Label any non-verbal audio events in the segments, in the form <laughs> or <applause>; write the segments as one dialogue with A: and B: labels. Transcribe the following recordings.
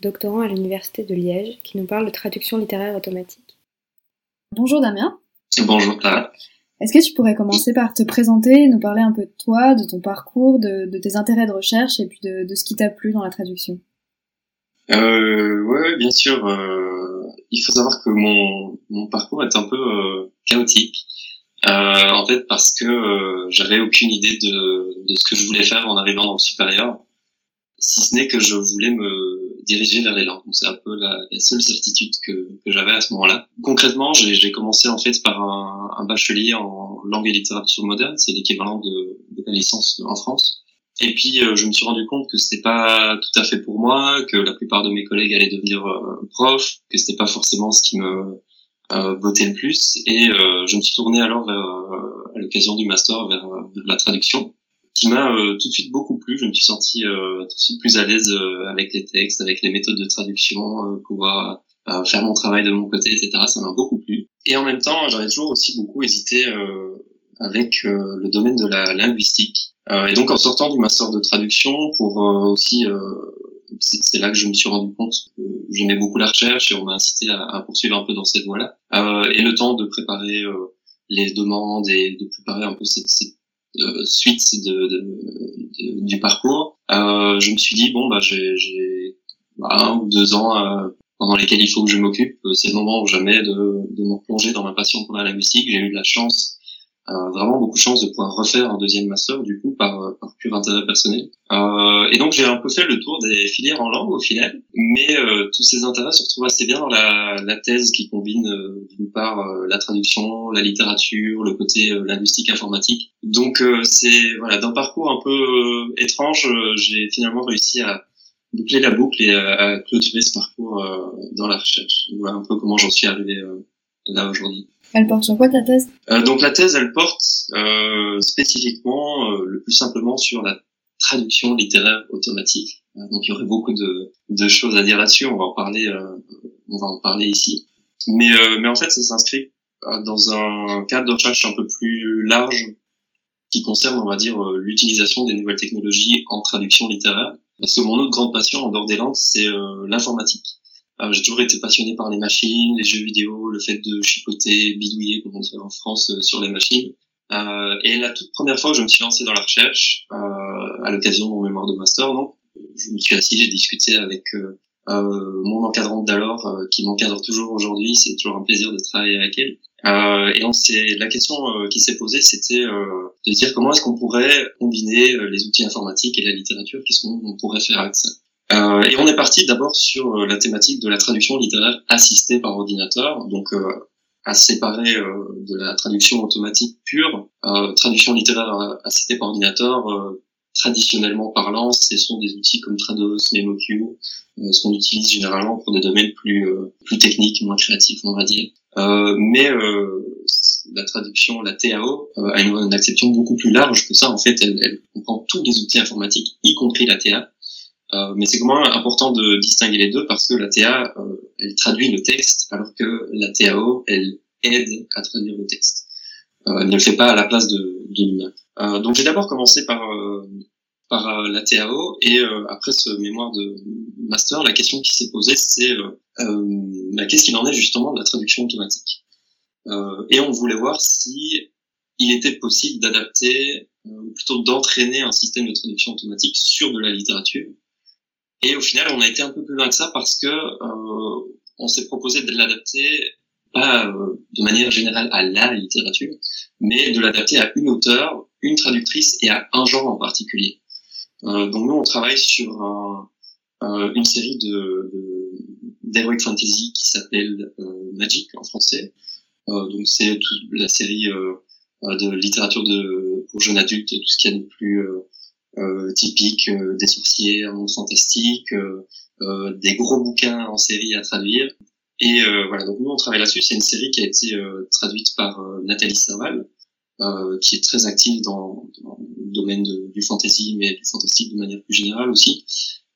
A: doctorant à l'Université de Liège, qui nous parle de traduction littéraire automatique. Bonjour Damien.
B: Bonjour Clara.
A: Est-ce que tu pourrais commencer par te présenter, nous parler un peu de toi, de ton parcours, de, tes intérêts de recherche et puis de, ce qui t'a plu dans la traduction?
B: Euh, Ouais, bien sûr. Euh, il faut savoir que mon, mon parcours est un peu euh, chaotique. Euh, en fait, parce que euh, j'avais aucune idée de, de, ce que je voulais faire en arrivant dans le supérieur, si ce n'est que je voulais me diriger vers langues. C'est un peu la, seule certitude que, que j'avais à ce moment-là. Concrètement, j'ai commencé en fait par un, bachelier en langue et littérature moderne, c'est l'équivalent de, de, la licence en France. Et puis euh, je me suis rendu compte que c'était pas tout à fait pour moi, que la plupart de mes collègues allaient devenir euh, profs, que c'était pas forcément ce qui me euh, le plus. Et euh, je me suis tourné alors à l'occasion du master vers, la traduction, qui m'a euh, tout de suite beaucoup plu. Je me suis senti tout de suite plus à l'aise avec les textes, avec les méthodes de traduction, pouvoir faire mon travail de mon côté, etc. Ça m'a beaucoup plu. Et en même temps, j'avais toujours aussi beaucoup hésité avec le domaine de la linguistique. et donc en sortant du master de traduction, pour aussi c'est là que je me suis rendu compte que j'aimais beaucoup la recherche et on m'a incité à, à, poursuivre un peu dans cette voie-là. Euh, et le temps de préparer euh, les demandes et de préparer un peu cette, cette euh, suite de, de, de, du parcours, euh, je me suis dit bon bah j'ai bah, un ou deux ans euh, pendant lesquels il faut que je m'occupe. C'est le moment ou jamais de, de me plonger dans ma passion pour la linguistique. J'ai eu de la chance euh, vraiment beaucoup de chance de pouvoir refaire un deuxième master du coup par, euh, par pur intérêt personnel. Euh, et donc j'ai un peu fait le tour des filières en langue au final, mais euh, tous ces intérêts se retrouvent assez bien dans la, la thèse qui combine d'une part la traduction, la littérature, le côté linguistique informatique. Donc c'est voilà d'un parcours un peu étrange, j'ai finalement réussi à boucler la boucle et à, clôturer ce parcours dans la recherche. Voilà un peu comment j'en suis arrivé là aujourd'hui.
A: Elle porte sur quoi ta thèse?
B: Euh, Donc la thèse, elle porte euh, spécifiquement, euh, le plus simplement, sur la traduction littéraire automatique. Euh, donc il y aurait beaucoup de, de choses à dire là-dessus. On va en parler, euh, on va en parler ici. Mais, mais en fait, ça s'inscrit dans un cadre de recherche un peu plus large qui concerne, on va dire, l'utilisation des nouvelles technologies en traduction littéraire. Parce que mon autre grande passion en dehors des langues, c'est l'informatique. Euh, j'ai toujours été passionné par les machines, les jeux vidéo, le fait de chipoter, bidouiller, comme on dit en France, euh, sur les machines. Euh, et la toute première fois que je me suis lancé dans la recherche, euh, à l'occasion de mon mémoire de master, donc, je me suis assis, j'ai discuté avec euh, mon encadrante d'alors, qui m'encadre toujours aujourd'hui. C'est toujours un plaisir de travailler avec elle. et donc, c'est la question qui s'est posée, c'était de dire comment est-ce qu'on pourrait combiner les outils informatiques et la littérature, qu'est-ce qu'on pourrait faire avec ça? Euh, et on est parti d'abord sur euh, la thématique de la traduction littéraire assistée par ordinateur, donc euh, à séparer de la traduction automatique pure. traduction littéraire assistée par ordinateur, traditionnellement parlant, ce sont des outils comme Trados, MemoQ, ce qu'on utilise généralement pour des domaines plus plus techniques, moins créatifs, on va dire. mais la traduction, la TAO, a une, une, acception beaucoup plus large que ça. En fait, elle, elle comprend tous les outils informatiques, y compris la TA. Euh, mais c'est quand même important de distinguer les deux parce que la TA, euh, elle traduit le texte alors que la TAO, elle aide à traduire le texte. ne le fait pas à la place de, de l'humain. donc j'ai d'abord commencé par par la TAO et après ce mémoire de master, la question qui s'est posée c'est bah, qu'est-ce qu'il en est justement de la traduction automatique? Et on voulait voir si il était possible d'adapter ou plutôt d'entraîner un système de traduction automatique sur de la littérature. Et au final, on a été un peu plus loin que ça parce que euh, on s'est proposé de l'adapter pas euh, de manière générale à la littérature, mais de l'adapter à une auteure, une traductrice et à un genre en particulier. Euh, donc nous, on travaille sur un, une série de d'heroic fantasy qui s'appelle Magic en français. donc c'est la série de littérature de pour jeunes adultes, tout ce qu'il y a de plus euh, typique des sorciers, un monde fantastique, des gros bouquins en série à traduire. Et euh, voilà, donc nous on travaille là-dessus. C'est une série qui a été euh, traduite par euh, Nathalie Serval, qui est très active dans, dans le domaine du fantasy, mais du fantastique de manière plus générale aussi.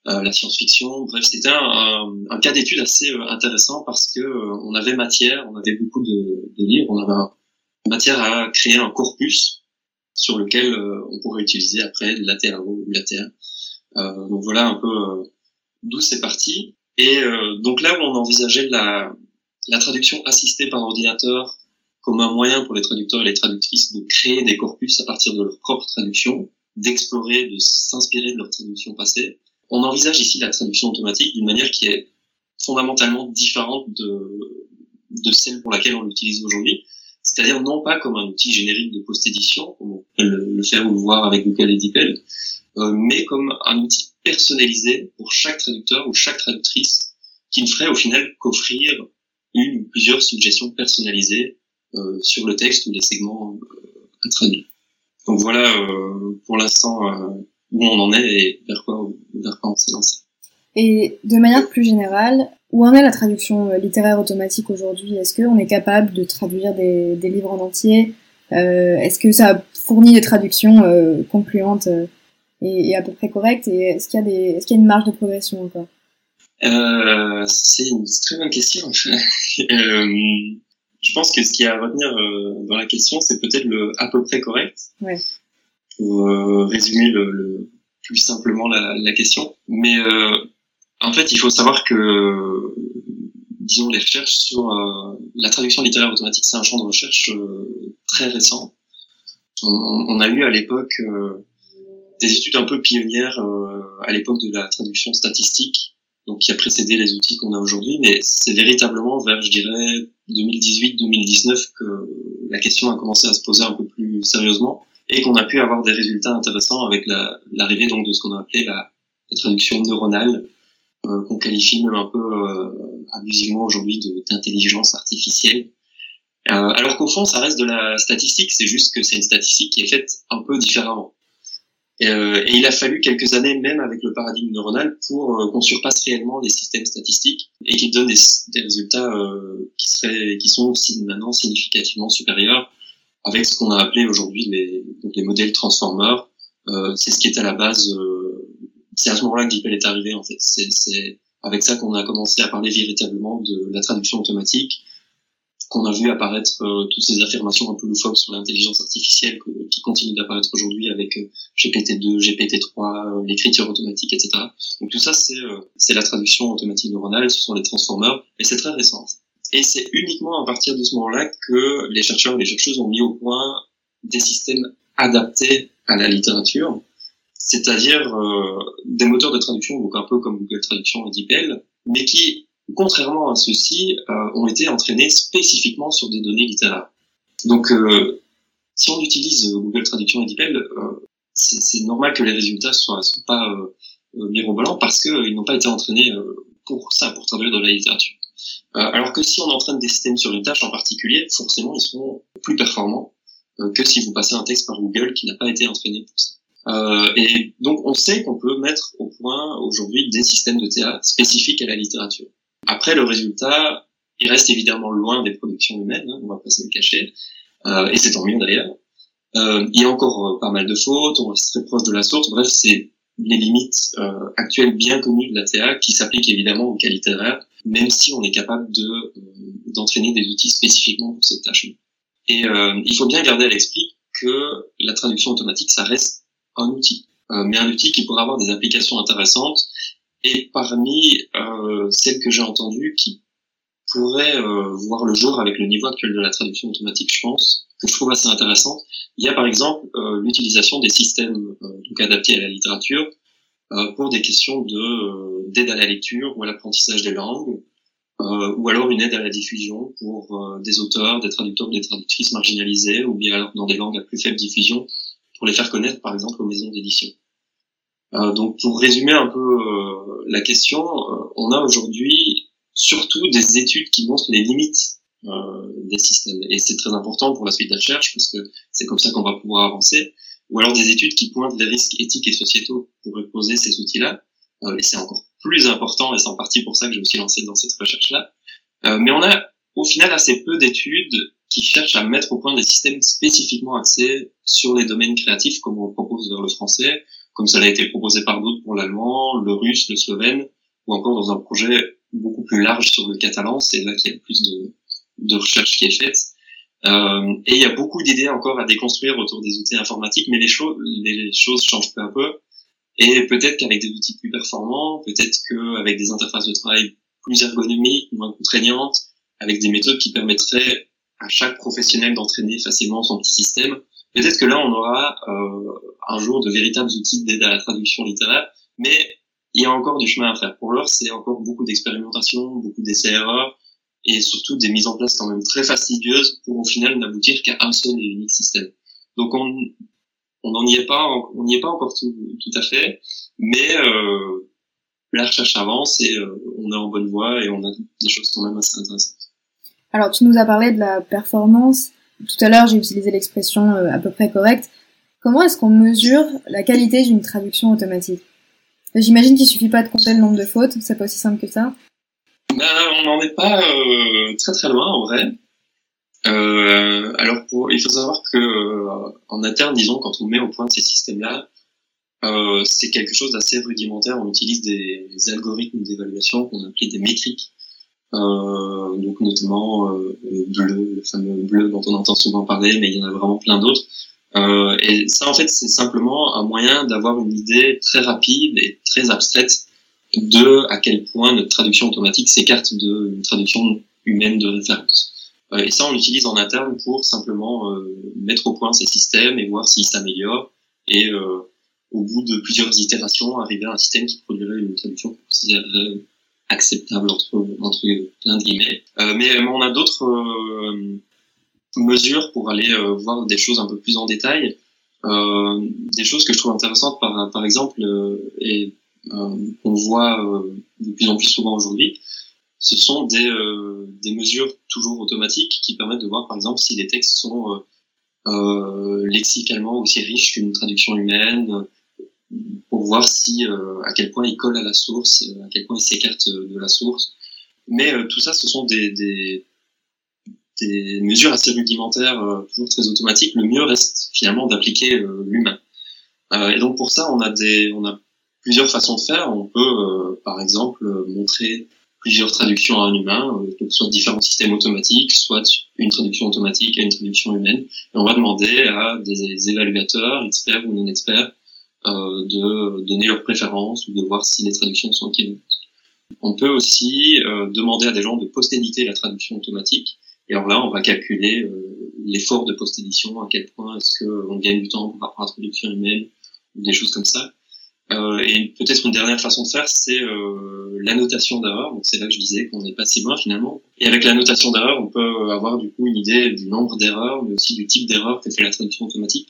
B: la science-fiction. Bref, c'était un, un, cas d'étude assez intéressant parce que on avait matière, on avait beaucoup de, de livres, on avait matière à créer un corpus sur lequel on pourrait utiliser après la terre ou la terre. donc voilà un peu d'où c'est parti. Et euh, donc là où on envisageait la, la traduction assistée par ordinateur comme un moyen pour les traducteurs et les traductrices de créer des corpus à partir de leur propre traduction, d'explorer, de s'inspirer de leur traduction passée. On envisage ici la traduction automatique d'une manière qui est fondamentalement différente de, de celle pour laquelle on l'utilise aujourd'hui. C'est-à-dire non pas comme un outil générique de post-édition, comme on peut le, faire ou le voir avec Google DeepL, euh, mais comme un outil personnalisé pour chaque traducteur ou chaque traductrice qui ne ferait au final qu'offrir une ou plusieurs suggestions personnalisées euh, sur le texte ou les segments euh, à traduire. Donc voilà euh, pour l'instant où on en est et vers quoi, vers quoi on s'est lancé.
A: Et de manière plus générale, où en est la traduction littéraire automatique aujourd'hui? Est-ce qu'on est capable de traduire des, des livres en entier? Est-ce que ça fournit des traductions concluantes et, à peu près correcte Et est-ce qu'il y a des, est-ce qu'il y a une marge de progression encore?
B: Euh, C'est une très bonne question. <laughs> euh, je pense que ce qui a à retenir euh, dans la question, c'est peut-être le à peu près correct.
A: Ouais.
B: Pour euh, résumer le, le, plus simplement la, la question. Mais euh, en fait, il faut savoir que, disons, les recherches sur la traduction littéraire automatique, c'est un champ de recherche très récent. On, on, a eu à l'époque des études un peu pionnières euh, à l'époque de la traduction statistique, donc qui a précédé les outils qu'on a aujourd'hui, mais c'est véritablement vers, je dirais, 2018-2019 que la question a commencé à se poser un peu plus sérieusement et qu'on a pu avoir des résultats intéressants avec l'arrivée donc de ce qu'on a appelé la, traduction neuronale, euh, qu'on qualifie même un peu euh, abusivement aujourd'hui d'intelligence artificielle. Euh, alors qu'au fond, ça reste de la statistique, c'est juste que c'est une statistique qui est faite un peu différemment. Euh, et il a fallu quelques années, même avec le paradigme neuronal, pour euh, qu'on surpasse réellement les systèmes statistiques et qu'ils donnent des, des résultats euh, qui seraient, qui sont maintenant significativement supérieurs avec ce qu'on a appelé aujourd'hui les, les modèles transformers. Euh, c'est ce qui est à la base. C'est à ce moment-là que DeepL est arrivé en fait. C'est avec ça qu'on a commencé à parler véritablement de la traduction automatique qu'on a vu apparaître euh, toutes ces affirmations un peu loufoques sur l'intelligence artificielle qui continuent d'apparaître aujourd'hui avec euh, GPT-2, GPT-3, euh, l'écriture automatique, etc. Donc tout ça, c'est c'est la traduction automatique neuronale, ce sont les transformers, et c'est très récent. Et c'est uniquement à partir de ce moment-là que les chercheurs et les chercheuses ont mis au point des systèmes adaptés à la littérature, c'est-à-dire des moteurs de traduction, donc un peu comme Google Traduction et DeepL, mais qui contrairement à ceux-ci, euh, ont été entraînés spécifiquement sur des données littéraires. Donc, euh, si on utilise Google Traduction et DeepL, euh, c'est normal que les résultats soient, soient pas mirobolants parce qu'ils n'ont pas été entraînés pour ça, pour traduire de la littérature. alors que si on entraîne des systèmes sur une tâche en particulier, forcément, ils seront plus performants que si vous passez un texte par Google qui n'a pas été entraîné pour ça. Euh, et donc, on sait qu'on peut mettre au point aujourd'hui des systèmes de TA spécifiques à la littérature. Après, le résultat, il reste évidemment loin des productions humaines, hein, on va pas se le cacher, euh, et c'est tant mieux d'ailleurs. Euh, il y a encore euh, pas mal de fautes, on reste très proche de la source, bref, c'est les limites euh, actuelles bien connues de la TA qui s'appliquent évidemment aux cas littéraires, même si on est capable de euh, d'entraîner des outils spécifiquement pour cette tâche. Et il faut bien garder à l'esprit que la traduction automatique, ça reste un outil, mais un outil qui pourrait avoir des applications intéressantes. Et parmi celles que j'ai entendues qui pourrait euh, voir le jour avec le niveau actuel de la traduction automatique, je pense, que je trouve assez intéressante. Il y a par exemple euh, l'utilisation des systèmes euh, adaptés à la littérature pour des questions de d'aide à la lecture ou à l'apprentissage des langues, ou alors une aide à la diffusion pour des auteurs, des traducteurs, des traductrices marginalisés, ou bien alors dans des langues à plus faible diffusion, pour les faire connaître par exemple aux maisons d'édition. donc pour résumer un peu la question, on a aujourd'hui surtout des études qui montrent les limites euh, des systèmes. Et c'est très important pour la suite de la recherche parce que c'est comme ça qu'on va pouvoir avancer. Ou alors des études qui pointent les risques éthiques et sociétaux pour reposer ces outils-là. Euh, et c'est encore plus important, et c'est en partie pour ça que je me suis lancé dans cette recherche-là. Euh, mais on a au final assez peu d'études qui cherchent à mettre au point des systèmes spécifiquement axés sur les domaines créatifs, comme on propose dans le français, comme ça a été proposé par d'autres pour l'allemand, le russe, le slovène, ou encore dans un projet beaucoup plus large sur le catalan. C'est là qu'il y a plus de, de recherche qui est faite. Euh, et il y a beaucoup d'idées encore à déconstruire autour des outils informatiques, mais les choses, les choses changent peu à peu. Et peut-être qu'avec des outils plus performants, peut-être qu'avec des interfaces de travail plus ergonomiques, moins contraignantes, avec des méthodes qui permettraient à chaque professionnel d'entraîner facilement son petit système, peut-être que là on aura euh, un jour de véritables outils d'aide à la traduction littéraire, mais il y a encore du chemin à faire. Pour l'heure, c'est encore beaucoup d'expérimentation, beaucoup d'essais-erreurs et surtout des mises en place quand même très fastidieuses pour au final n'aboutir qu'à un seul et unique système. Donc on on n'en est pas, on n'y est pas encore tout, tout à fait, mais euh, la recherche avance et euh, on est en bonne voie et on a des choses quand même assez intéressantes.
A: Alors tu nous as parlé de la performance. Tout à l'heure, j'ai utilisé l'expression euh, à peu près correcte. Comment est-ce qu'on mesure la qualité d'une traduction automatique? J'imagine qu'il suffit pas de compter le nombre de fautes, c'est pas aussi simple que ça.
B: Ben, on n'en est pas euh, très très loin en vrai. Euh, alors il faut savoir que euh, en interne, disons, quand on met au point ces systèmes-là, euh, c'est quelque chose d'assez rudimentaire. On utilise des, algorithmes d'évaluation qu'on appelle des métriques, euh, donc notamment bleu, le fameux bleu dont on entend souvent parler, mais il y en a vraiment plein d'autres. Euh, et ça, en fait, c'est simplement un moyen d'avoir une idée très rapide et très abstraite de à quel point notre traduction automatique s'écarte d'une traduction humaine de référence. Euh, et ça, on l'utilise en interne pour simplement euh, mettre au point ces systèmes et voir s'ils s'améliorent. Et euh, au bout de plusieurs itérations, arriver à un système qui produirait une traduction considérerait acceptable entre, entre plein de guillemets. mais on a d'autres mesures pour aller euh, voir des choses un peu plus en détail. Euh, des choses que je trouve intéressantes, par, par exemple, euh, et qu'on voit de plus en plus souvent aujourd'hui, ce sont des, des mesures toujours automatiques qui permettent de voir, par exemple, si les textes sont euh, lexicalement aussi riches qu'une traduction humaine, pour voir si à quel point ils collent à la source, à quel point ils s'écartent de la source. Mais tout ça, ce sont des, des, des mesures assez rudimentaires, euh, toujours très automatiques, le mieux reste finalement d'appliquer euh, l'humain. Euh, et donc pour ça, on a des, on a plusieurs façons de faire. On peut, par exemple, montrer plusieurs traductions à un humain, donc soit différents systèmes automatiques, soit une traduction automatique et une traduction humaine. Et on va demander à des évaluateurs, experts ou non experts, euh, de donner leurs préférences ou de voir si les traductions sont équivalentes. On peut aussi euh, demander à des gens de post-éditer la traduction automatique et alors là, on va calculer euh, l'effort de post-édition, à quel point est-ce qu'on gagne du temps par rapport la traduction humaine, ou des choses comme ça. Euh, et peut-être une dernière façon de faire, c'est euh, l'annotation d'erreur. Donc c'est là que je disais qu'on n'est pas si loin finalement. Et avec l'annotation d'erreur, on peut avoir du coup une idée du nombre d'erreurs, mais aussi du type d'erreur que fait la traduction automatique.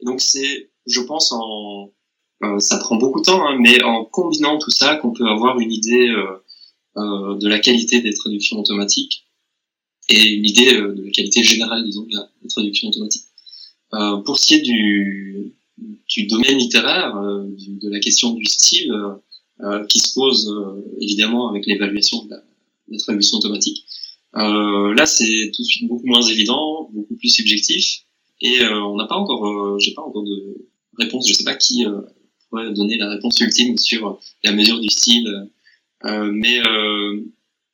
B: Et donc c'est, je pense, en euh, ça prend beaucoup de temps, hein, mais en combinant tout ça, qu'on peut avoir une idée euh, de la qualité des traductions automatiques et une idée euh, de la qualité générale, disons, de la, traduction automatique. Euh, pour ce qui est du, du domaine littéraire, euh, de la question du style, euh, qui se pose évidemment avec l'évaluation de la, la, traduction automatique, là c'est tout de suite beaucoup moins évident, beaucoup plus subjectif, et on n'a pas encore, j'ai pas encore de réponse, je sais pas qui pourrait donner la réponse ultime sur la mesure du style, mais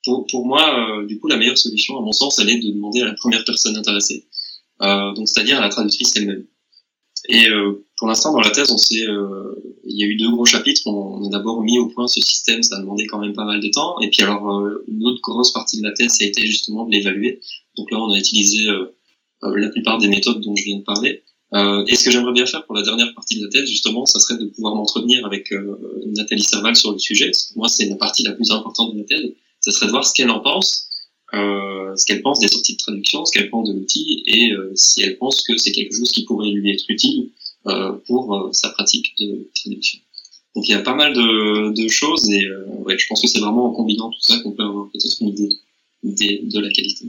B: pour, pour moi, euh, du coup, la meilleure solution, à mon sens, elle est de demander à la première personne intéressée. donc c'est-à-dire la traductrice elle-même. Et pour l'instant, dans la thèse, on s'est, il y a eu deux gros chapitres. On, a d'abord mis au point ce système, ça a demandé quand même pas mal de temps. Et puis alors, une autre grosse partie de la thèse, ça a été justement de l'évaluer. Donc là, on a utilisé la plupart des méthodes dont je viens de parler. Euh, et ce que j'aimerais bien faire pour la dernière partie de la thèse, justement, ça serait de pouvoir m'entretenir avec euh, Nathalie Serval sur le sujet. moi, c'est la partie la plus importante de la thèse. Ça serait de voir ce qu'elle en pense, euh, ce qu'elle pense des sorties de traduction, ce qu'elle pense de l'outil, et euh, si elle pense que c'est quelque chose qui pourrait lui être utile euh, pour sa pratique de traduction. Donc il y a pas mal de, de choses, et ouais, je pense que c'est vraiment en combinant tout ça qu'on peut avoir peut-être une idée de la qualité.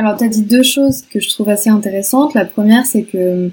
A: Alors, tu as dit deux choses que je trouve assez intéressantes. La première, c'est que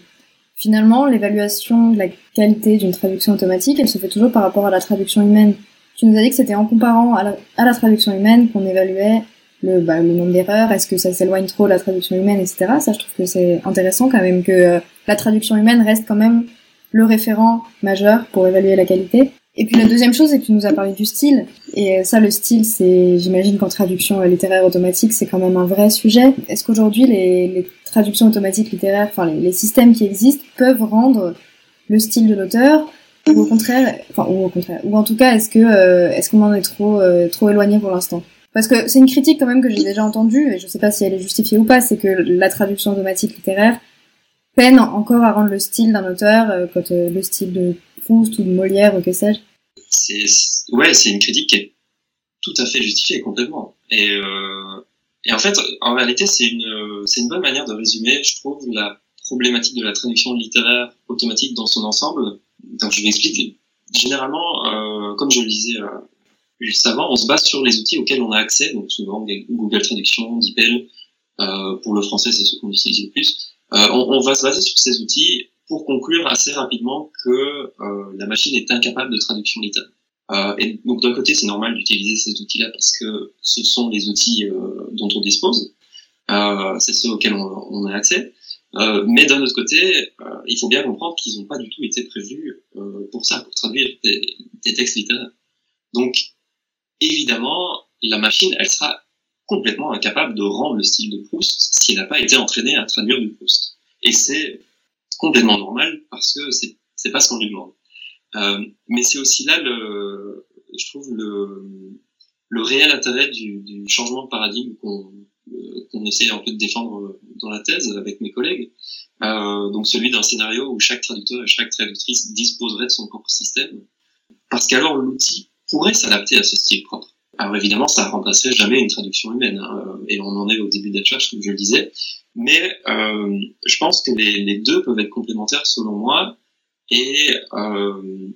A: finalement, l'évaluation de la qualité d'une traduction automatique, elle se fait toujours par rapport à la traduction humaine. Tu nous as dit que c'était en comparant à la, traduction humaine qu'on évaluait le, bah, le nombre d'erreurs, est-ce que ça s'éloigne trop de la traduction humaine, etc. Ça, je trouve que c'est intéressant quand même que euh, la traduction humaine reste quand même le référent majeur pour évaluer la qualité. Et puis la deuxième chose, c'est que tu nous as parlé du style. Et ça, le style, c'est, j'imagine qu'en traduction littéraire automatique, c'est quand même un vrai sujet. Est-ce qu'aujourd'hui, les, traductions automatiques littéraires, enfin les, systèmes qui existent, peuvent rendre le style de l'auteur ou au contraire, enfin ou au contraire, ou en tout cas, est-ce que euh, est-ce qu'on en est trop euh, trop éloigné pour l'instant? Parce que c'est une critique quand même que j'ai déjà entendue et je sais pas si elle est justifiée ou pas, c'est que la traduction automatique littéraire peine encore à rendre le style d'un auteur, euh, quand le style de Ou de Molière ou que sais-je,
B: c'est ouais, c'est une critique qui est tout à fait justifiée complètement. Et, euh, et en fait, en réalité, c'est une c'est une bonne manière de résumer, je trouve, la problématique de la traduction littéraire automatique dans son ensemble. Donc, je m'explique. Généralement, euh, comme je le disais euh, juste avant, on se base sur les outils auxquels on a accès, donc souvent Google Traduction, DeepL. Pour le français, c'est ce qu'on utilise le plus. On, va se baser sur ces outils pour conclure assez rapidement que euh, la machine est incapable de traduction littéraire. Euh, et donc d'un côté, c'est normal d'utiliser ces outils-là parce que ce sont les outils euh, dont on dispose, euh, c'est ceux auxquels on, a accès. Euh, mais d'un autre côté, il faut bien comprendre qu'ils n'ont pas du tout été prévus pour ça, pour traduire des, des, textes littéraires. Donc évidemment, la machine, elle sera complètement incapable de rendre le style de Proust si elle n'a pas été entraînée à traduire du Proust. Et c'est complètement normal parce que c'est c'est pas ce qu'on lui demande. Euh, mais c'est aussi là le, je trouve le le réel intérêt du, changement de paradigme qu'on euh, qu'on essaie un peu de défendre dans la thèse avec mes collègues. Euh, donc celui d'un scénario où chaque traducteur et chaque traductrice disposerait de son propre système, parce qu'alors l'outil pourrait s'adapter à ce style propre. Alors évidemment, ça remplacerait jamais une traduction humaine, hein, et on en est au début de la charge, comme je le disais, mais euh, je pense que les, deux peuvent être complémentaires selon moi. Et euh,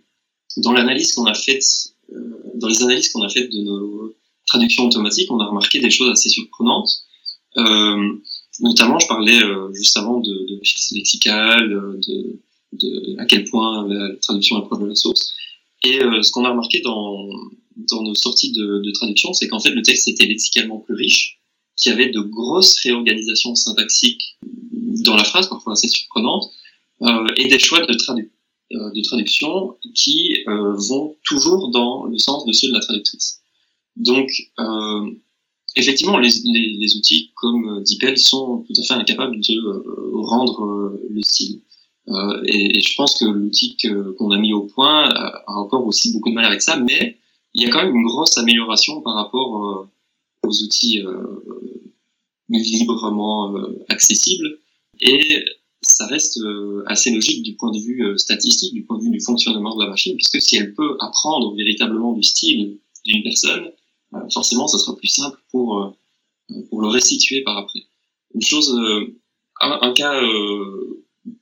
B: dans l'analyse qu'on a faite, euh, dans les analyses qu'on a faites de nos traductions automatiques, on a remarqué des choses assez surprenantes. Euh, notamment, je parlais euh, juste avant de, de lexicale, de, de, à quel point la traduction est proche de la source. Et euh, ce qu'on a remarqué dans, dans nos sorties de, traduction, c'est qu'en fait le texte était lexicalement plus riche qui avait de grosses réorganisations syntaxiques dans la phrase, parfois assez surprenantes, euh, et des choix de, euh, traduction qui euh, vont toujours dans le sens de ceux de la traductrice. Donc, euh, effectivement, les, outils comme DeepL sont tout à fait incapables de rendre le style. Et, je pense que l'outil qu'on a mis au point a encore aussi beaucoup de mal avec ça, mais il y a quand même une grosse amélioration par rapport aux outils euh, librement euh, accessibles. Et ça reste euh, assez logique du point de vue statistique, du point de vue du fonctionnement de la machine, puisque si elle peut apprendre véritablement du style d'une personne, forcément, ça sera plus simple pour, pour le restituer par après. Une chose, un, un cas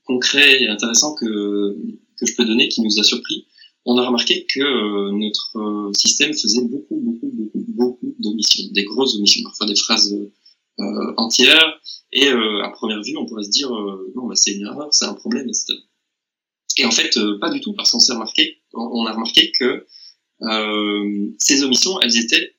B: concret et intéressant que, que je peux donner qui nous a surpris, on a remarqué que euh, notre euh, système faisait beaucoup, beaucoup, beaucoup, beaucoup d'omissions, des grosses omissions, parfois des phrases euh, entières. Et à première vue, on pourrait se dire non, bah, c'est une erreur, c'est un problème, etc. Et en fait, pas du tout, parce qu'on s'est remarqué, on a remarqué que ces omissions, elles étaient,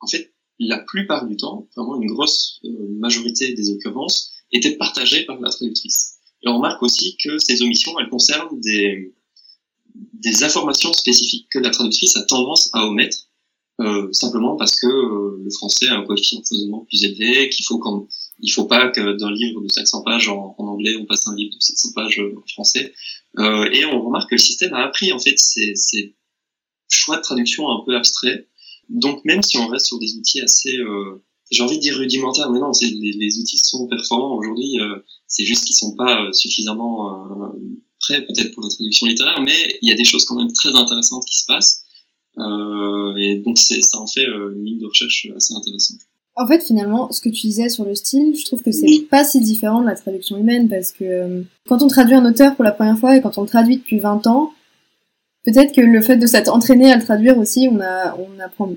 B: en fait, la plupart du temps, vraiment une grosse majorité des occurrences, étaient partagées par la traductrice. Et on remarque aussi que ces omissions, elles concernent des, des informations spécifiques que la traductrice a tendance à omettre, euh, simplement parce que euh, le français a un coefficient de plus élevé, qu'il faut qu'en il faut pas que d'un livre de 500 pages en, anglais, on passe un livre de 700 pages en français. Euh, et on remarque que le système a appris en fait ces, choix de traduction un peu abstraits. Donc même si on reste sur des outils assez, euh, j'ai envie de dire rudimentaires, mais non, les, les, outils sont performants aujourd'hui. Euh, c'est juste qu'ils sont pas suffisamment prêts peut-être pour la traduction littéraire, mais il y a des choses quand même très intéressantes qui se passent. et donc ça en fait une ligne de recherche assez intéressante.
A: En fait, finalement, ce que tu disais sur le style, je trouve que c'est pas si différent de la traduction humaine parce que euh, quand on traduit un auteur pour la première fois et quand on le traduit depuis 20 ans, peut-être que le fait de s'être entraîné à le traduire aussi, on a, on apprend,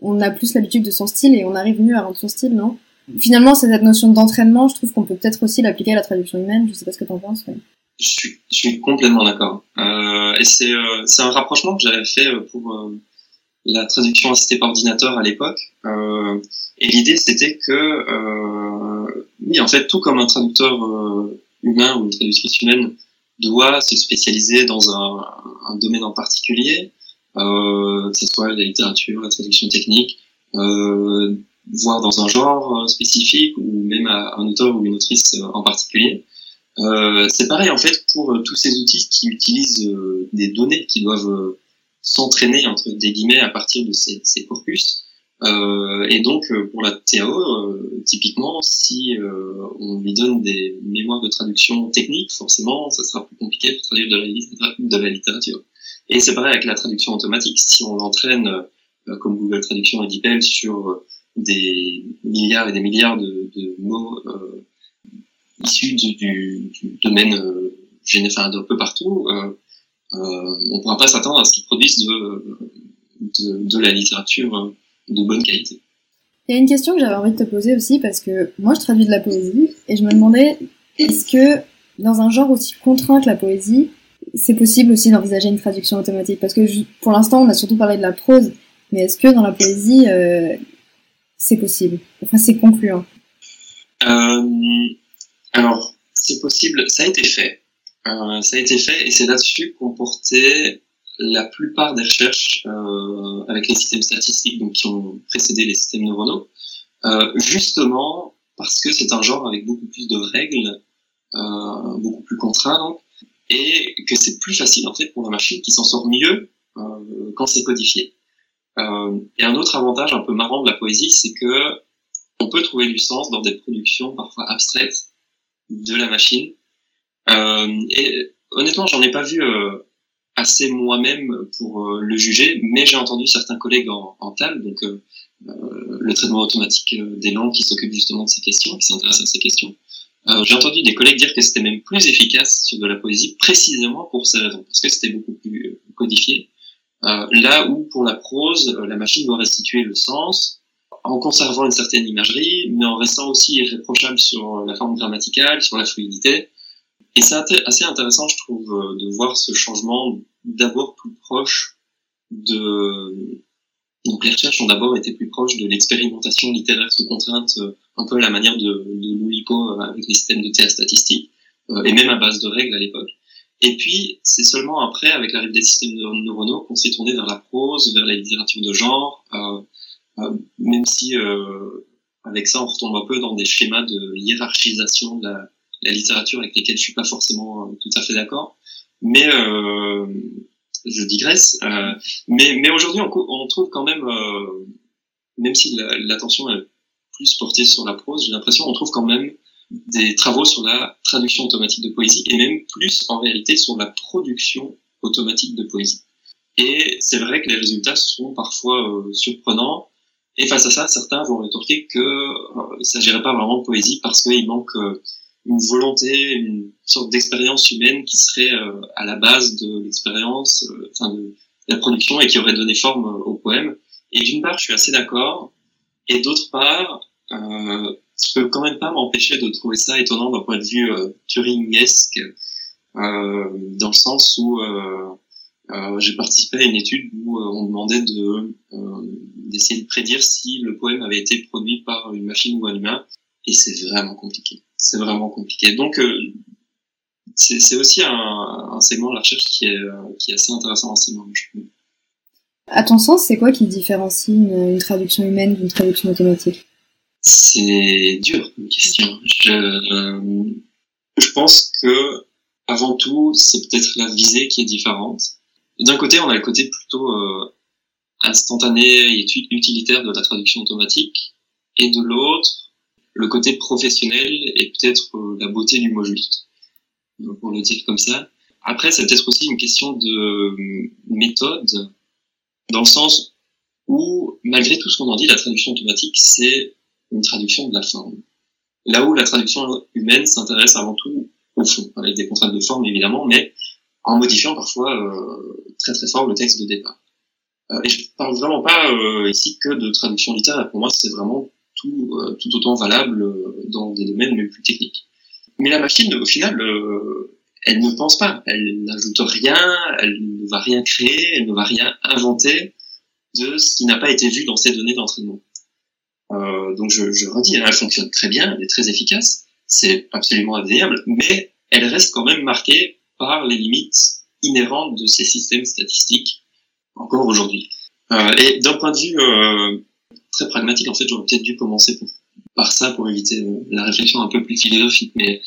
A: on a plus l'habitude de son style et on arrive mieux à rendre son style, non? Finalement, cette notion d'entraînement, je trouve qu'on peut peut-être aussi l'appliquer à la traduction humaine. Je sais pas ce que t'en penses. Mais...
B: Je suis, je suis complètement d'accord. Euh, et c'est, euh, un rapprochement que j'avais fait pour euh, la traduction assistée par ordinateur à l'époque. Euh, et l'idée, c'était que, euh, oui, en fait, tout comme un traducteur euh, humain ou une traductrice humaine doit se spécialiser dans un, un domaine en particulier, euh, que ce soit la littérature, la traduction technique, euh, voire dans un genre euh, spécifique ou même un auteur ou une autrice euh, en particulier. Euh, c'est pareil en fait pour tous ces outils qui utilisent des données qui doivent s'entraîner entre des guillemets à partir de ces, ces corpus. Euh, et donc euh, pour la TAO, euh, typiquement, si euh, on lui donne des mémoires de traduction technique, forcément, ça sera plus compliqué pour traduire de la, de la littérature. Et c'est pareil avec la traduction automatique. Si on l'entraîne, comme Google Traduction et DeepL, sur des milliards et des milliards de, de mots issus du, du, du domaine euh, enfin, d'un peu partout, euh, on ne pourra pas s'attendre à ce qu'ils produisent de, de, de, la littérature de bonne qualité.
A: Il y a une question que j'avais envie de te poser aussi parce que moi je traduis de la poésie et je me demandais est-ce que dans un genre aussi contraint que la poésie, c'est possible aussi d'envisager une traduction automatique? Parce que pour l'instant on a surtout parlé de la prose, mais est-ce que dans la poésie euh, c'est possible? Enfin c'est concluant.
B: Euh, alors c'est possible, ça a été fait. Euh, ça a été fait et c'est là-dessus qu'on portait la plupart des recherches euh, avec les systèmes statistiques donc, qui ont précédé les systèmes neuronaux, euh, justement parce que c'est un genre avec beaucoup plus de règles, euh, beaucoup plus contraint, donc, et que c'est plus facile en fait pour la machine qui s'en sort mieux euh, quand c'est codifié. Euh, et un autre avantage un peu marrant de la poésie, c'est que on peut trouver du sens dans des productions parfois abstraites de la machine. Euh, et honnêtement, j'en ai pas vu assez moi-même pour euh, le juger, mais j'ai entendu certains collègues en, en donc euh, euh, le traitement automatique des langues qui s'occupe justement de ces questions, qui s'intéresse à ces questions. j'ai entendu des collègues dire que c'était même plus efficace sur de la poésie, précisément pour ces raisons, parce que c'était beaucoup plus codifié. là où pour la prose, la machine doit restituer le sens, en conservant une certaine imagerie, mais en restant aussi irréprochable sur la forme grammaticale, sur la fluidité. Et c'est assez intéressant, je trouve, de voir ce changement d'abord plus proche de donc les recherches ont d'abord été plus proches de l'expérimentation littéraire sous contrainte, euh, un peu à la manière de, de Loulipo euh, avec les systèmes de théâtre statistique, euh, et même à base de règles à l'époque. Et puis, c'est seulement après, avec l'arrivée des systèmes neuronaux, qu'on s'est tourné vers la prose, vers la littérature de genre, euh, même si avec ça, on retombe un peu dans des schémas de hiérarchisation de la, la littérature avec lesquels je suis pas forcément tout à fait d'accord. Mais euh, je digresse. Euh, mais mais aujourd'hui, on, on, trouve quand même, euh, même si l'attention est plus portée sur la prose, j'ai l'impression qu'on trouve quand même des travaux sur la traduction automatique de poésie et même plus en réalité sur la production automatique de poésie. Et c'est vrai que les résultats sont parfois euh, surprenants. Et face à ça, certains vont rétorquer que euh, il s'agirait pas vraiment de poésie parce qu'il manque euh, une volonté, une sorte d'expérience humaine qui serait euh, à la base de l'expérience, euh, enfin de, la production et qui aurait donné forme au poème. Et d'une part, je suis assez d'accord, et d'autre part, euh, je peux quand même pas m'empêcher de trouver ça étonnant d'un point de vue Turingesque, dans le sens où j'ai participé à une étude où on demandait de d'essayer de prédire si le poème avait été produit par une machine ou un humain, et c'est vraiment compliqué c'est vraiment compliqué. Donc, euh, c'est aussi un, un, segment de la recherche qui est, euh, qui est assez intéressant en ce moment.
A: À ton sens, c'est quoi qui différencie une, une traduction humaine d'une traduction automatique?
B: C'est dur comme question. Je, je pense que avant tout, c'est peut-être la visée qui est différente. D'un côté, on a le côté plutôt euh, instantané et utilitaire de la traduction automatique, et de l'autre, le côté professionnel et peut-être euh, la beauté du mot juste, pour le dire comme ça. Après, c'est peut-être aussi une question de euh, méthode, dans le sens où, malgré tout ce qu'on en dit, la traduction automatique, c'est une traduction de la forme. Là où la traduction humaine s'intéresse avant tout au fond, avec des contraintes de forme évidemment, mais en modifiant parfois euh, très très fort le texte de départ. Euh, et je parle vraiment pas euh, ici que de traduction littéraire. Pour moi, c'est vraiment tout, tout autant valable dans des domaines les plus techniques. Mais la machine, au final, elle ne pense pas, elle n'ajoute rien, elle ne va rien créer, elle ne va rien inventer de ce qui n'a pas été vu dans ces données d'entraînement. Euh, donc je, je redis, elle fonctionne très bien, elle est très efficace, c'est absolument indéniable, mais elle reste quand même marquée par les limites inhérentes de ces systèmes statistiques encore aujourd'hui. Euh, et d'un point de vue euh, très pragmatique, en fait, j'aurais peut-être dû commencer par ça pour éviter euh, la réflexion un peu plus philosophique. Mais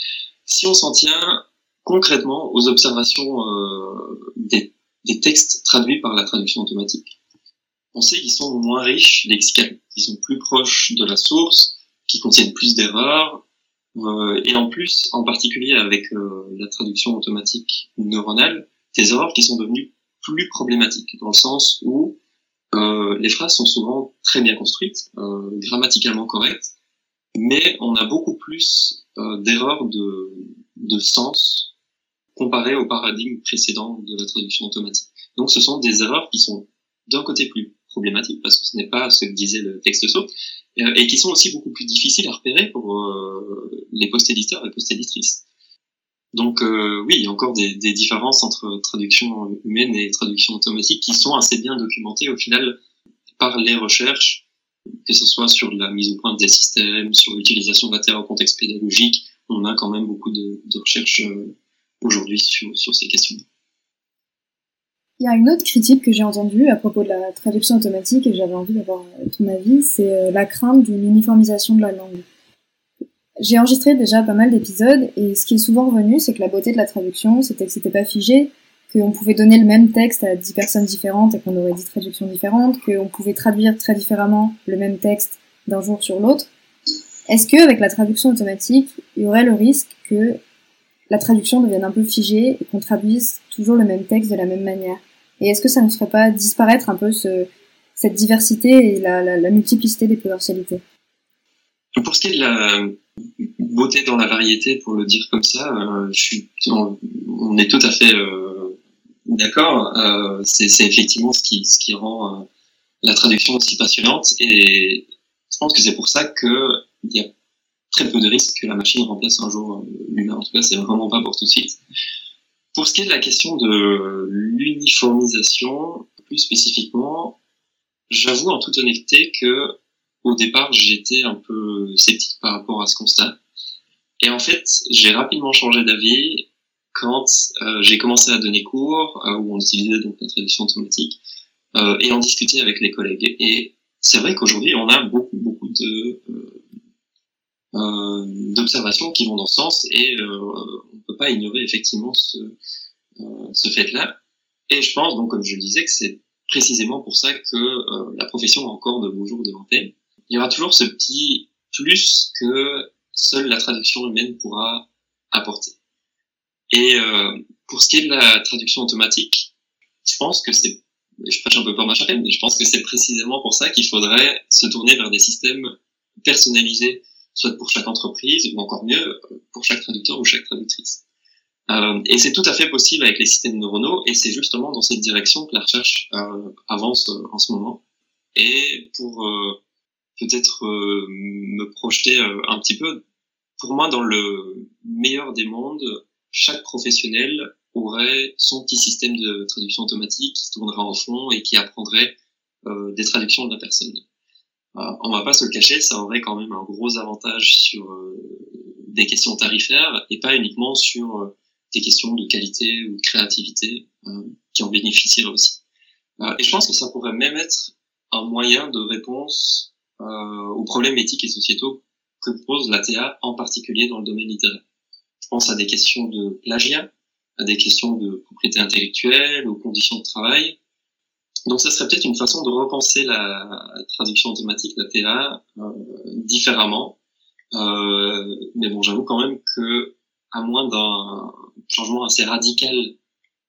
B: si on s'en tient concrètement aux observations euh, des, des, textes traduits par la traduction automatique, on sait qu'ils sont moins riches lexicalement, qu'ils sont plus proches de la source, qui contiennent plus d'erreurs, et en plus, en particulier avec euh, la traduction automatique neuronale, des erreurs qui sont devenues plus problématiques, dans le sens où euh, les phrases sont souvent très bien construites, euh, grammaticalement correctes, mais on a beaucoup plus euh, d'erreurs de, de sens comparé au paradigme précédent de la traduction automatique. Donc ce sont des erreurs qui sont d'un côté plus problématiques, parce que ce n'est pas ce que disait le texte saut, et qui sont aussi beaucoup plus difficiles à repérer pour les post-éditeurs et post-éditrices. Donc euh, oui, il y a encore des, des, différences entre traduction humaine et traduction automatique qui sont assez bien documentées au final par les recherches, que ce soit sur la mise au point des systèmes, sur l'utilisation de la terre en contexte pédagogique. On a quand même beaucoup de, de recherches euh, aujourd'hui sur, sur ces questions.
A: Il y a une autre critique que j'ai entendue à propos de la traduction automatique et j'avais envie d'avoir ton avis, c'est euh, la crainte d'une uniformisation de la langue. J'ai enregistré déjà pas mal d'épisodes et ce qui est souvent revenu, c'est que la beauté de la traduction, c'était que c'était pas figé, qu'on pouvait donner le même texte à 10 personnes différentes et qu'on aurait 10 traductions différentes, qu'on pouvait traduire très différemment le même texte d'un jour sur l'autre. Est-ce que avec la traduction automatique, il y aurait le risque que la traduction devienne un peu figée et qu'on traduise toujours le même texte de la même manière? Et est-ce que ça ne ferait pas disparaître un peu ce, cette diversité et la, multiplicité des potentialités?
B: Pour ce qui est de la beauté dans la variété, pour le dire comme ça. Euh, on, est tout à fait euh, d'accord. Euh, c'est effectivement ce qui, rend la traduction aussi passionnante. Et je pense que c'est pour ça que il y a très peu de risques que la machine remplace un jour l'humain. En tout cas, c'est vraiment pas pour tout de suite. Pour ce qui est de la question de l'uniformisation, plus spécifiquement, j'avoue en toute honnêteté que au départ, j'étais un peu sceptique par rapport à ce constat. Et en fait, j'ai rapidement changé d'avis quand euh, j'ai commencé à donner cours, euh, où on utilisait donc la traduction automatique, euh, et en discuter avec les collègues. Et c'est vrai qu'aujourd'hui, on a beaucoup, beaucoup de euh, d'observations qui vont dans ce sens, et on ne peut pas ignorer effectivement ce, ce fait-là. Et je pense, donc comme je le disais, que c'est précisément pour ça que la profession a encore de beaux jours devant elle il y aura toujours ce petit plus que seule la traduction humaine pourra apporter. Et euh, pour ce qui est de la traduction automatique, je pense que c'est, je prêche un peu pour ma chapelle, mais je pense que c'est précisément pour ça qu'il faudrait se tourner vers des systèmes personnalisés, soit pour chaque entreprise, ou encore mieux, pour chaque traducteur ou chaque traductrice. Euh, et c'est tout à fait possible avec les systèmes neuronaux, et c'est justement dans cette direction que la recherche euh, avance euh, en ce moment. Et pour euh, peut-être euh, me projeter euh, un petit peu. Pour moi, dans le meilleur des mondes, chaque professionnel aurait son petit système de traduction automatique qui tournerait en fond et qui apprendrait des traductions de la personne. Euh, on va pas se le cacher, ça aurait quand même un gros avantage sur des questions tarifaires et pas uniquement sur des questions de qualité ou de créativité qui en bénéficieraient aussi. et je pense que ça pourrait même être un moyen de réponse aux problèmes éthiques et sociétaux que pose l'ATA, en particulier dans le domaine littéraire. Je pense à des questions de plagiat, à des questions de propriété intellectuelle, aux conditions de travail. Donc ça serait peut-être une façon de repenser la traduction automatique, l'ATA, euh, différemment. Euh, mais bon, j'avoue quand même que à moins d'un changement assez radical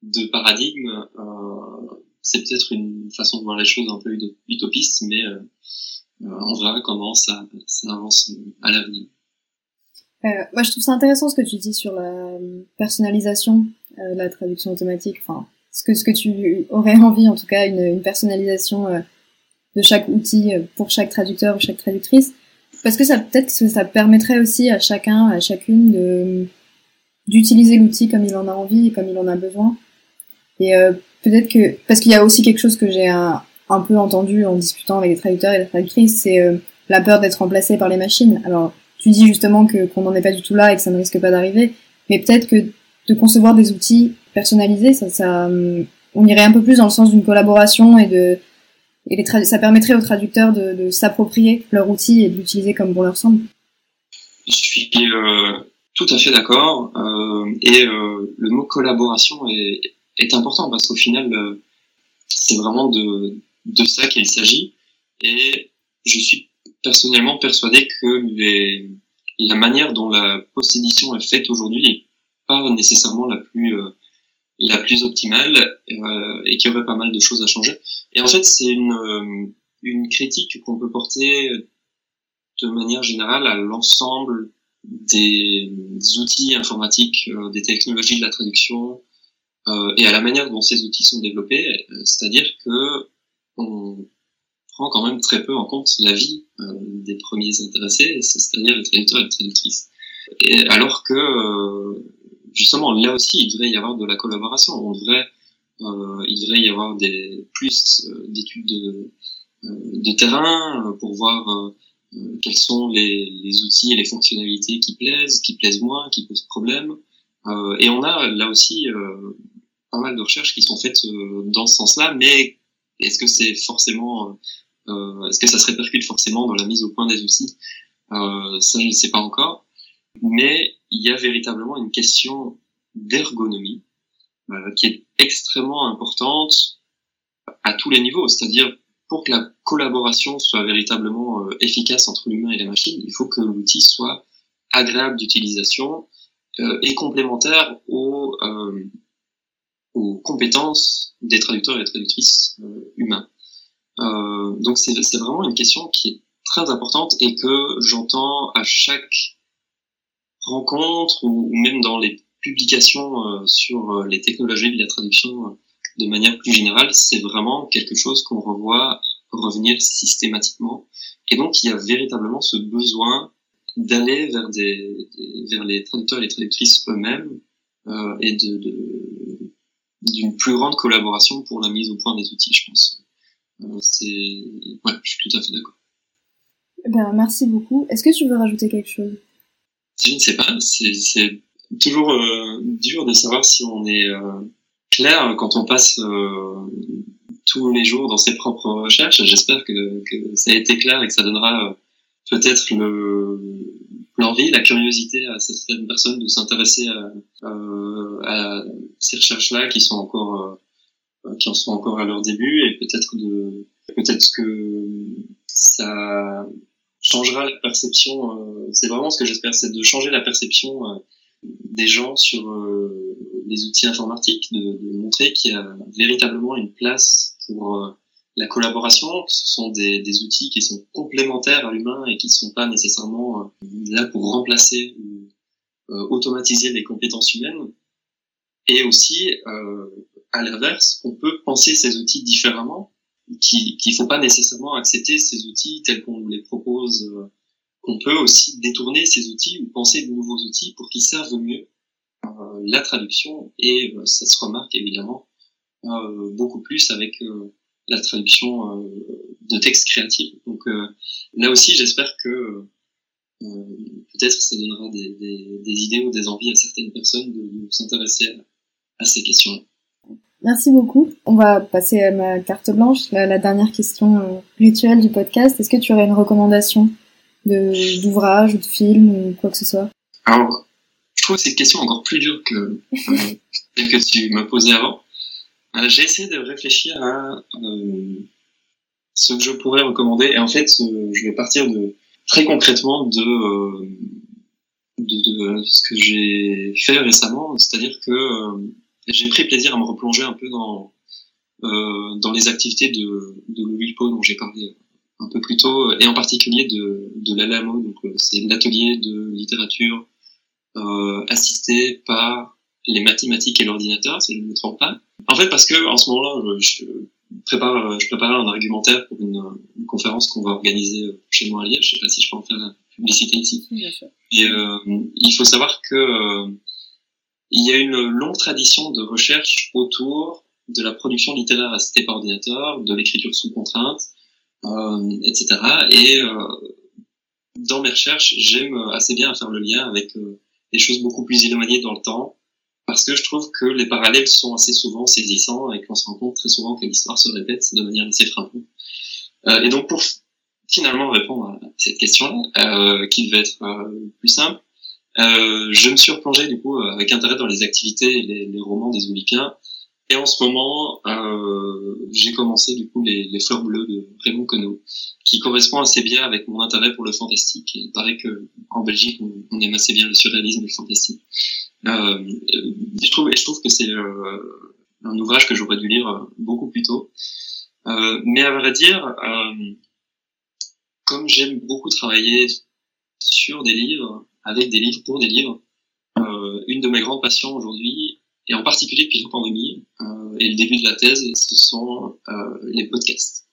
B: de paradigme, euh, c'est peut-être une façon de voir les choses un peu utopiste, mais euh, euh, on verra comment ça, ça avance à l'avenir.
A: Euh, moi, je trouve ça intéressant ce que tu dis sur la personnalisation euh, la traduction automatique. Enfin, ce que ce que tu aurais envie, en tout cas, une, une personnalisation euh, de chaque outil pour chaque traducteur ou chaque traductrice, parce que ça peut-être que ça permettrait aussi à chacun, à chacune de d'utiliser l'outil comme il en a envie et comme il en a besoin. Et peut-être que parce qu'il y a aussi quelque chose que j'ai un, un peu entendu en discutant avec les traducteurs et les traductrices, c'est euh, la peur d'être remplacé par les machines. Alors, tu dis justement que qu'on n'en est pas du tout là et que ça ne risque pas d'arriver, mais peut-être que de concevoir des outils personnalisés, ça, ça, euh, on irait un peu plus dans le sens d'une collaboration et de et les ça permettrait aux traducteurs de, s'approprier leur outil et de l'utiliser comme bon leur semble.
B: Je suis euh, tout à fait d'accord euh, et le mot collaboration est, important parce qu'au final c'est vraiment de de ça qu'il s'agit. Et je suis personnellement persuadé que la manière dont la post-édition est faite aujourd'hui pas nécessairement la plus euh, la plus optimale euh, et qu'il y aurait pas mal de choses à changer. Et en fait, c'est une, euh, une critique qu'on peut porter de manière générale à l'ensemble des outils informatiques, des technologies de la traduction et à la manière dont ces outils sont développés. C'est-à-dire que on prend quand même très peu en compte la vie des premiers intéressés, c'est-à-dire les traducteurs et les traductrices. Et alors que justement là aussi il devrait y avoir de la collaboration, on devrait euh, il devrait y avoir des plus d'études de, de terrain pour voir quels sont les, les, outils et les fonctionnalités qui plaisent, qui plaisent moins, qui posent problème. et on a là aussi pas mal de recherches qui sont faites dans ce sens-là, mais est-ce que c'est forcément, euh, euh, est-ce que ça se répercute forcément dans la mise au point des outils? Euh, Ça, je ne sais pas encore. Mais il y a véritablement une question d'ergonomie qui est extrêmement importante à tous les niveaux. C'est-à-dire pour que la collaboration soit véritablement efficace entre l'humain et la machine, il faut que l'outil soit agréable d'utilisation euh, et complémentaire aux, euh, aux compétences des traducteurs et traductrices euh, humains. Euh, donc c'est vraiment une question qui est très importante et que j'entends à chaque rencontre ou, même dans les publications euh, sur les technologies de la traduction de manière plus générale, c'est vraiment quelque chose qu'on revoit revenir systématiquement. Et donc il y a véritablement ce besoin d'aller vers des, vers les traducteurs et les traductrices eux-mêmes euh, et de, d'une plus grande collaboration pour la mise au point des outils, je pense. Euh, ouais, je suis tout à fait d'accord.
A: Eh ben, merci beaucoup. Est-ce que tu veux rajouter quelque chose?
B: Je ne sais pas. C'est toujours euh, dur de savoir si on est euh, clair quand on passe tous les jours dans ses propres recherches. J'espère que, que, ça a été clair et que ça donnera peut-être le, l'envie, la curiosité à certaines personnes de s'intéresser à, euh, à, ces recherches-là qui sont encore euh, qui en sont encore à leur début et peut-être de peut-être que ça changera la perception. Euh, c'est vraiment ce que j'espère, c'est de changer la perception euh, des gens sur les outils informatiques, de, de montrer qu'il y a véritablement une place pour la collaboration, que ce sont des, des, outils qui sont complémentaires à l'humain et qui ne sont pas nécessairement euh, là pour remplacer ou euh, automatiser les compétences humaines. Et aussi, euh, à l'inverse, on peut penser ces outils différemment, qu'il ne faut pas nécessairement accepter ces outils tels qu'on nous les propose, euh, qu'on peut aussi détourner ces outils ou penser de nouveaux outils pour qu'ils servent mieux la traduction. Et ça se remarque évidemment beaucoup plus avec la traduction euh, de textes créatifs. Donc euh, là aussi, j'espère que euh, peut-être ça donnera des, des, des, idées ou des envies à certaines personnes de, s'intéresser à, à, ces questions.
A: Merci beaucoup. On va passer à ma carte blanche, la, dernière question euh, rituelle du podcast. Est-ce que tu aurais une recommandation d'ouvrage ou de film ou quoi que ce soit?
B: Alors, je trouve cette question encore plus dure que <laughs> euh, celle que tu m'as posée avant. Euh, j'ai essayé de réfléchir à ce que je pourrais recommander. Et en fait, je vais partir de très concrètement de, de, ce que j'ai fait récemment. C'est-à-dire que j'ai pris plaisir à me replonger un peu dans euh, dans les activités de, de Louis dont j'ai parlé un peu plus tôt, et en particulier de, de l'Alamo, donc euh, c'est l'atelier de littérature euh, assisté par les mathématiques et l'ordinateur, si je ne me trompe pas. En fait, parce que en ce moment-là, je, prépare, je prépare un argumentaire pour une, une conférence qu'on va organiser chez moi à Liège. Je sais pas si je peux en faire la publicité ici. Et euh, il faut savoir que euh, il y a une longue tradition de recherche autour de la production littéraire assistée par ordinateur, de l'écriture sous contrainte, euh, etc. Et euh, dans mes recherches, j'aime assez bien faire le lien avec euh, des choses beaucoup plus éloignées dans le temps, parce que je trouve que les parallèles sont assez souvent saisissants et qu'on se rend compte très souvent que l'histoire se répète de manière assez frappante. Euh, et donc pour finalement répondre à cette question-là, euh, qui devait être plus simple, je me suis replongé du coup euh, avec intérêt dans les activités et les, romans des Oulipiens. Et en ce moment, euh, j'ai commencé du coup les, Fleurs bleues de Raymond Queneau, qui correspond assez bien avec mon intérêt pour le fantastique. il paraît que en Belgique, on, aime assez bien le surréalisme et le fantastique. Euh, je trouve, et je trouve que c'est euh, un ouvrage que j'aurais dû lire beaucoup plus tôt. Euh, mais à vrai dire, comme j'aime beaucoup travailler sur des livres, avec des livres pour des livres. Euh, une de mes grandes passions aujourd'hui, et en particulier depuis la pandémie euh, et le début de la thèse, ce sont euh, les podcasts.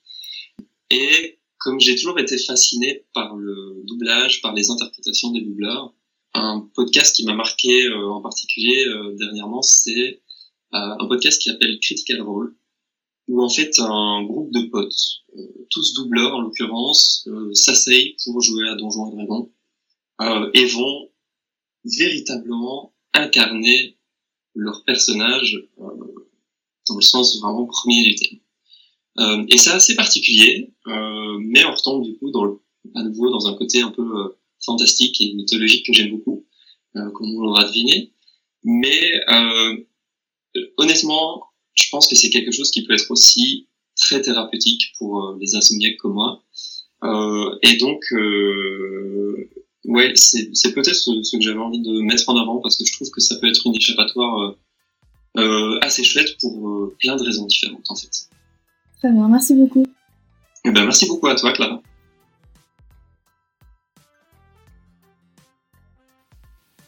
B: Et comme j'ai toujours été fasciné par le doublage, par les interprétations des doubleurs, un podcast qui m'a marqué euh, en particulier euh, dernièrement, c'est euh, un podcast qui s'appelle Critical Role, où en fait un groupe de potes, tous doubleurs en l'occurrence, s'asseyent pour jouer à Donjons et Dragons euh, et vont véritablement incarner leur personnage euh, dans le sens vraiment premier du terme. Euh, et c'est assez particulier, euh, mais on retombe du coup dans le, à nouveau dans un côté un peu euh, fantastique et mythologique que j'aime beaucoup, euh, comme on l'aura deviné. Mais honnêtement, je pense que c'est quelque chose qui peut être aussi très thérapeutique pour les insomniaques comme moi. et donc, ouais, c'est peut-être ce, que j'avais envie de mettre en avant parce que je trouve que ça peut être une échappatoire euh, euh, assez chouette pour euh, plein de raisons différentes en fait.
A: Très bien, merci beaucoup.
B: Eh ben, merci beaucoup à toi Clara.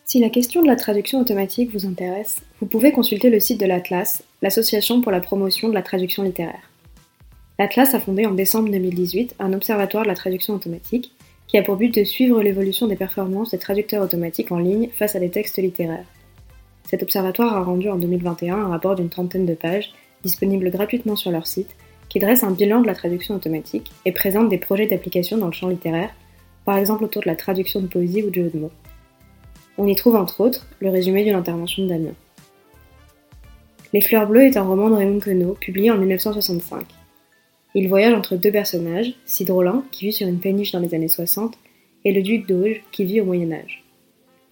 A: Si la question de la traduction automatique vous intéresse, vous pouvez consulter le site de l'Atlas, l'association pour la promotion de la traduction littéraire. L'Atlas a fondé en décembre 2018 un observatoire de la traduction automatique qui a pour but de suivre l'évolution des performances des traducteurs automatiques en ligne face à des textes littéraires. Cet observatoire a rendu en 2021 un rapport d'une trentaine de pages, disponible gratuitement sur leur site, qui dresse un bilan de la traduction automatique et présente des projets d'application dans le champ littéraire, par exemple autour de la traduction de poésie ou de jeux de mots. On y trouve entre autres le résumé d'une intervention de Damien. Les Fleurs Bleues est un roman de Raymond Queneau, publié en 1965. Il voyage entre deux personnages, Cidrolin, qui vit sur une péniche dans les années 60, et le duc d'Auge, qui vit au Moyen Âge.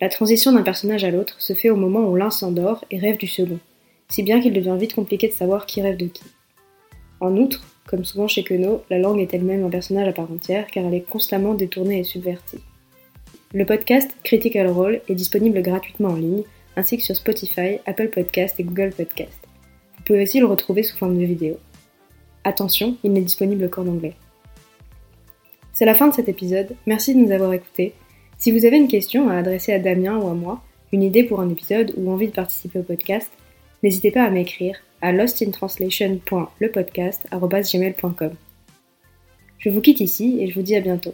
A: La transition d'un personnage à l'autre se fait au moment où l'un s'endort et rêve du second, si bien qu'il devient vite compliqué de savoir qui rêve de qui. En outre, comme souvent chez Queneau, la langue est elle-même un personnage à part entière car elle est constamment détournée et subvertie. Le podcast Critical Role est disponible gratuitement en ligne, ainsi que sur Spotify, Apple Podcast et Google Podcast. Vous pouvez aussi le retrouver sous forme de vidéo. Attention, il n'est disponible qu'en anglais. C'est la fin de cet épisode, merci de nous avoir écoutés. Si vous avez une question à adresser à Damien ou à moi, une idée pour un épisode ou envie de participer au podcast, n'hésitez pas à m'écrire à lostintranslation.lepodcast.gmail.com. Je vous quitte ici et je vous dis à bientôt.